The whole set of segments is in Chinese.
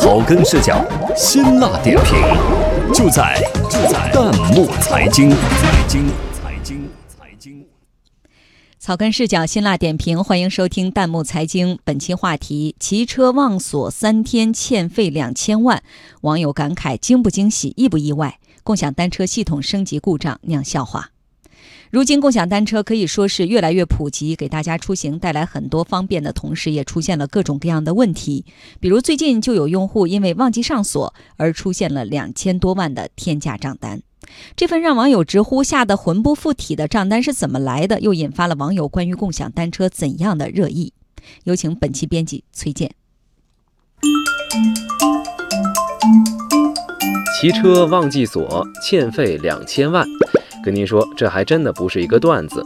草根视角，辛辣点评，就在就在弹幕财经。财经财经财经。草根视角，辛辣点评，欢迎收听弹幕财经。本期话题：骑车忘锁三天欠费两千万，网友感慨惊不惊喜，意不意外？共享单车系统升级故障酿笑话。如今，共享单车可以说是越来越普及，给大家出行带来很多方便的同时，也出现了各种各样的问题。比如，最近就有用户因为忘记上锁而出现了两千多万的天价账单。这份让网友直呼吓得魂不附体的账单是怎么来的？又引发了网友关于共享单车怎样的热议？有请本期编辑崔健。骑车忘记锁，欠费两千万。跟您说，这还真的不是一个段子。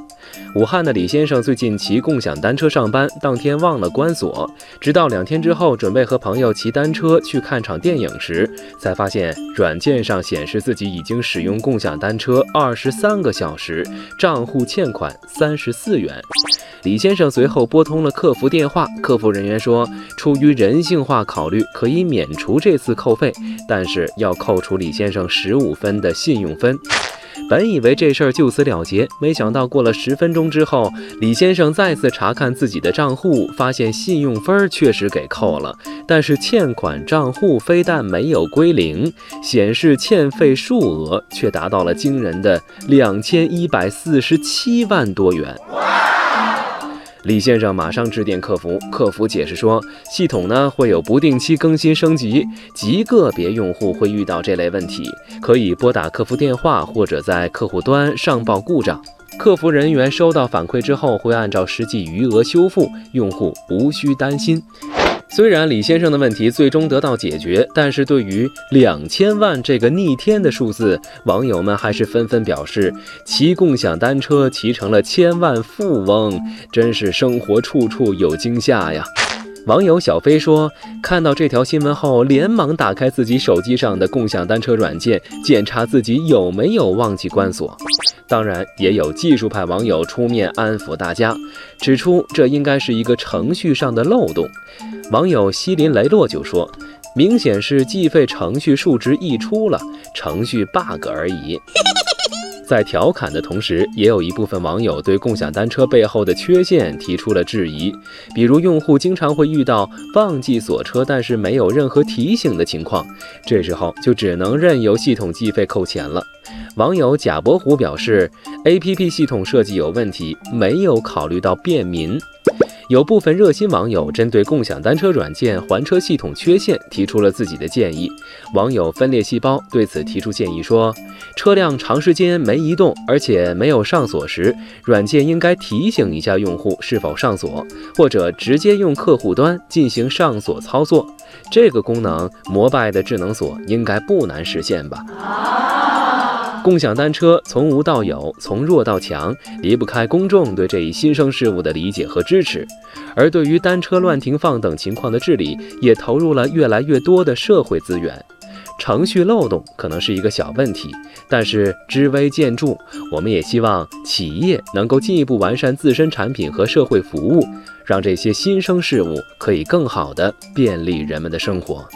武汉的李先生最近骑共享单车上班，当天忘了关锁，直到两天之后，准备和朋友骑单车去看场电影时，才发现软件上显示自己已经使用共享单车二十三个小时，账户欠款三十四元。李先生随后拨通了客服电话，客服人员说，出于人性化考虑，可以免除这次扣费，但是要扣除李先生十五分的信用分。本以为这事儿就此了结，没想到过了十分钟之后，李先生再次查看自己的账户，发现信用分确实给扣了，但是欠款账户非但没有归零，显示欠费数额却达到了惊人的两千一百四十七万多元。李先生马上致电客服，客服解释说，系统呢会有不定期更新升级，极个别用户会遇到这类问题，可以拨打客服电话或者在客户端上报故障，客服人员收到反馈之后会按照实际余额修复，用户无需担心。虽然李先生的问题最终得到解决，但是对于两千万这个逆天的数字，网友们还是纷纷表示，骑共享单车骑成了千万富翁，真是生活处处有惊吓呀。网友小飞说：“看到这条新闻后，连忙打开自己手机上的共享单车软件，检查自己有没有忘记关锁。当然，也有技术派网友出面安抚大家，指出这应该是一个程序上的漏洞。网友西林雷洛就说：‘明显是计费程序数值溢出了，程序 bug 而已。’”在调侃的同时，也有一部分网友对共享单车背后的缺陷提出了质疑，比如用户经常会遇到忘记锁车，但是没有任何提醒的情况，这时候就只能任由系统计费扣钱了。网友贾伯虎表示，APP 系统设计有问题，没有考虑到便民。有部分热心网友针对共享单车软件还车系统缺陷提出了自己的建议。网友分裂细胞对此提出建议说，车辆长时间没移动，而且没有上锁时，软件应该提醒一下用户是否上锁，或者直接用客户端进行上锁操作。这个功能，摩拜的智能锁应该不难实现吧？共享单车从无到有，从弱到强，离不开公众对这一新生事物的理解和支持。而对于单车乱停放等情况的治理，也投入了越来越多的社会资源。程序漏洞可能是一个小问题，但是知微见著。我们也希望企业能够进一步完善自身产品和社会服务，让这些新生事物可以更好地便利人们的生活。